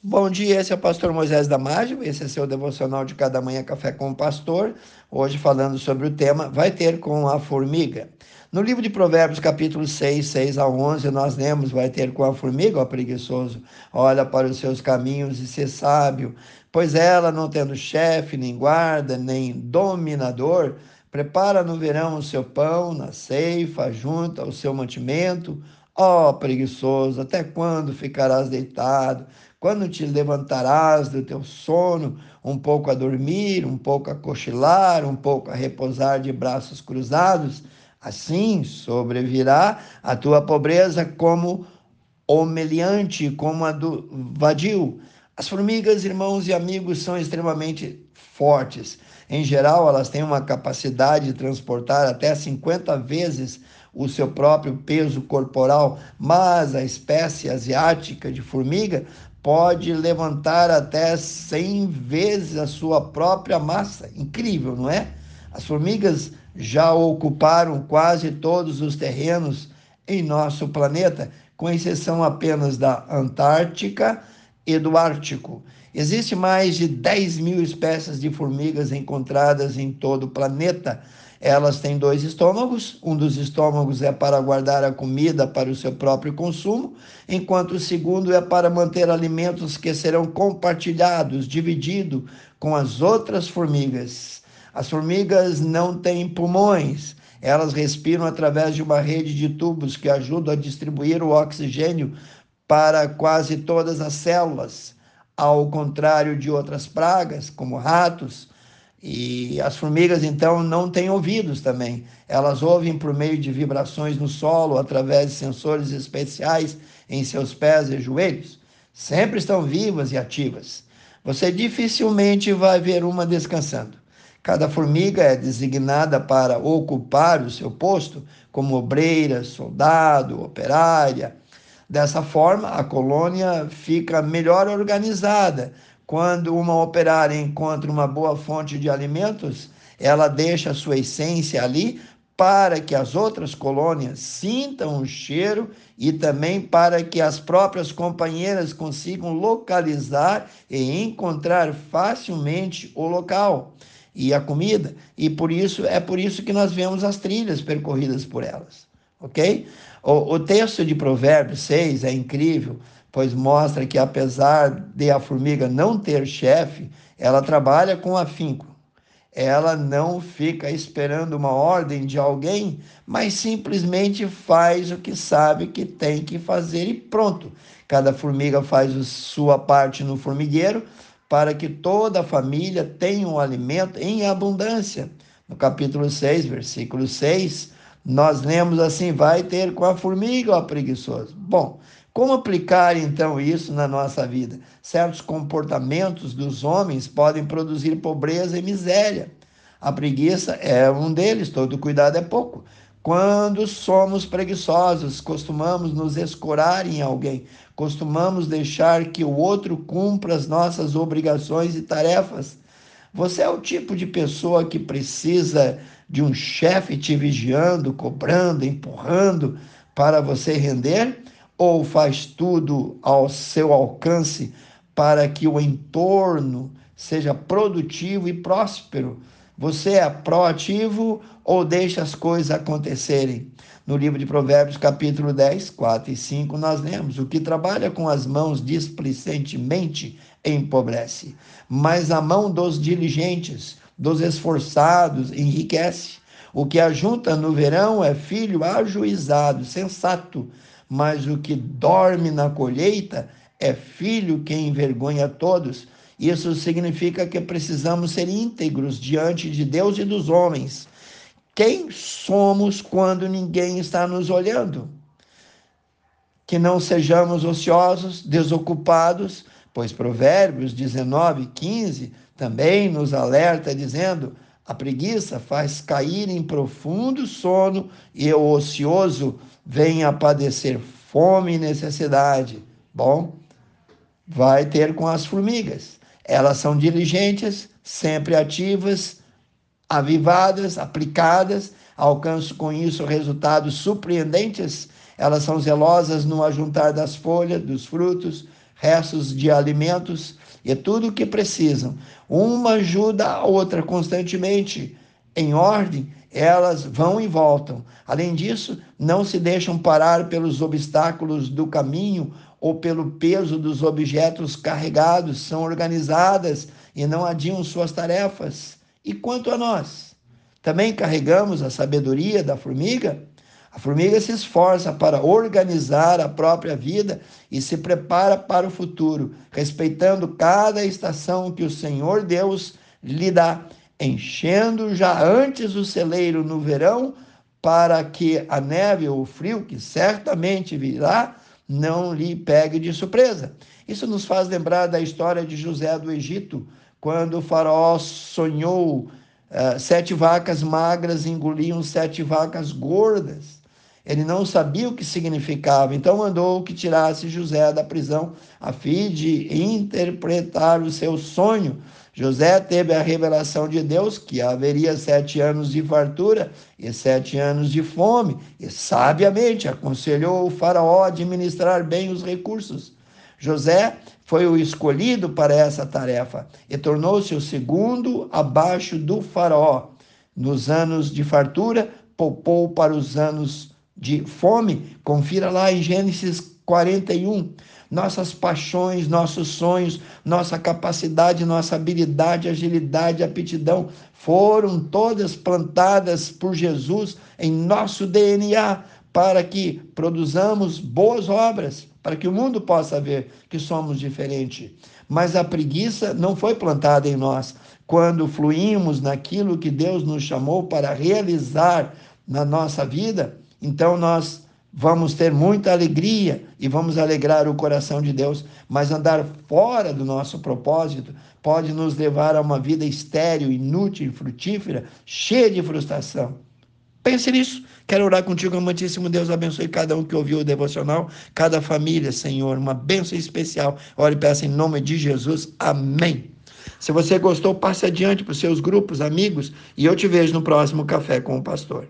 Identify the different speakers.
Speaker 1: Bom dia, esse é o pastor Moisés Damásio, esse é seu devocional de cada manhã Café com o Pastor, hoje falando sobre o tema Vai ter com a formiga. No livro de Provérbios, capítulo 6, 6 a 11, nós lemos, vai ter com a formiga, ó preguiçoso, olha para os seus caminhos e ser sábio, pois ela, não tendo chefe, nem guarda, nem dominador, prepara no verão o seu pão, na ceifa, junta o seu mantimento, Ó oh, preguiçoso, até quando ficarás deitado? Quando te levantarás do teu sono, um pouco a dormir, um pouco a cochilar, um pouco a repousar de braços cruzados? Assim sobrevirá a tua pobreza como o meliante, como a do vadio. As formigas, irmãos e amigos, são extremamente fortes. Em geral, elas têm uma capacidade de transportar até 50 vezes o seu próprio peso corporal, mas a espécie asiática de formiga pode levantar até 100 vezes a sua própria massa. Incrível, não é? As formigas já ocuparam quase todos os terrenos em nosso planeta, com exceção apenas da Antártica e do Ártico. Existem mais de 10 mil espécies de formigas encontradas em todo o planeta. Elas têm dois estômagos. Um dos estômagos é para guardar a comida para o seu próprio consumo, enquanto o segundo é para manter alimentos que serão compartilhados, dividido com as outras formigas. As formigas não têm pulmões. Elas respiram através de uma rede de tubos que ajudam a distribuir o oxigênio para quase todas as células. Ao contrário de outras pragas, como ratos, e as formigas, então, não têm ouvidos também. Elas ouvem por meio de vibrações no solo, através de sensores especiais em seus pés e joelhos. Sempre estão vivas e ativas. Você dificilmente vai ver uma descansando. Cada formiga é designada para ocupar o seu posto como obreira, soldado, operária. Dessa forma, a colônia fica melhor organizada, quando uma operária encontra uma boa fonte de alimentos, ela deixa a sua essência ali para que as outras colônias sintam o cheiro e também para que as próprias companheiras consigam localizar e encontrar facilmente o local e a comida. E por isso é por isso que nós vemos as trilhas percorridas por elas, ok? O, o texto de Provérbios 6 é incrível pois mostra que apesar de a formiga não ter chefe, ela trabalha com afinco. Ela não fica esperando uma ordem de alguém, mas simplesmente faz o que sabe que tem que fazer e pronto. Cada formiga faz sua parte no formigueiro para que toda a família tenha um alimento em abundância. No capítulo 6, versículo 6, nós lemos assim: Vai ter com a formiga, ó preguiçoso. Bom, como aplicar então isso na nossa vida? Certos comportamentos dos homens podem produzir pobreza e miséria. A preguiça é um deles, todo cuidado é pouco. Quando somos preguiçosos, costumamos nos escorar em alguém, costumamos deixar que o outro cumpra as nossas obrigações e tarefas. Você é o tipo de pessoa que precisa de um chefe te vigiando, cobrando, empurrando para você render? Ou faz tudo ao seu alcance para que o entorno seja produtivo e próspero? Você é proativo ou deixa as coisas acontecerem? No livro de Provérbios, capítulo 10, 4 e 5, nós lemos: O que trabalha com as mãos displicentemente empobrece, mas a mão dos diligentes, dos esforçados, enriquece. O que ajunta no verão é filho ajuizado, sensato, mas o que dorme na colheita é filho que envergonha todos. Isso significa que precisamos ser íntegros diante de Deus e dos homens. Quem somos quando ninguém está nos olhando? Que não sejamos ociosos, desocupados, pois Provérbios 19, 15 também nos alerta dizendo: a preguiça faz cair em profundo sono e o ocioso vem a padecer fome e necessidade. Bom, vai ter com as formigas. Elas são diligentes, sempre ativas, avivadas, aplicadas, alcançam com isso resultados surpreendentes. Elas são zelosas no ajuntar das folhas, dos frutos, restos de alimentos e tudo o que precisam. Uma ajuda a outra constantemente, em ordem, elas vão e voltam. Além disso, não se deixam parar pelos obstáculos do caminho ou pelo peso dos objetos carregados, são organizadas e não adiam suas tarefas. E quanto a nós? Também carregamos a sabedoria da formiga? A formiga se esforça para organizar a própria vida e se prepara para o futuro, respeitando cada estação que o Senhor Deus lhe dá, enchendo já antes o celeiro no verão, para que a neve ou o frio, que certamente virá, não lhe pegue de surpresa. Isso nos faz lembrar da história de José do Egito, quando o faraó sonhou uh, sete vacas magras engoliam sete vacas gordas. Ele não sabia o que significava, então mandou que tirasse José da prisão a fim de interpretar o seu sonho. José teve a revelação de Deus que haveria sete anos de fartura e sete anos de fome, e sabiamente aconselhou o faraó a administrar bem os recursos. José foi o escolhido para essa tarefa e tornou-se o segundo abaixo do faraó. Nos anos de fartura, poupou para os anos de fome. Confira lá em Gênesis 41. Nossas paixões, nossos sonhos, nossa capacidade, nossa habilidade, agilidade, aptidão foram todas plantadas por Jesus em nosso DNA para que produzamos boas obras, para que o mundo possa ver que somos diferentes. Mas a preguiça não foi plantada em nós. Quando fluímos naquilo que Deus nos chamou para realizar na nossa vida, então nós vamos ter muita alegria e vamos alegrar o coração de Deus, mas andar fora do nosso propósito pode nos levar a uma vida estéril, inútil, frutífera, cheia de frustração. Pense nisso. Quero orar contigo, amantíssimo Deus. Abençoe cada um que ouviu o devocional, cada família, Senhor. Uma bênção especial. Ore e peça em nome de Jesus. Amém. Se você gostou, passe adiante para os seus grupos, amigos, e eu te vejo no próximo Café com o Pastor.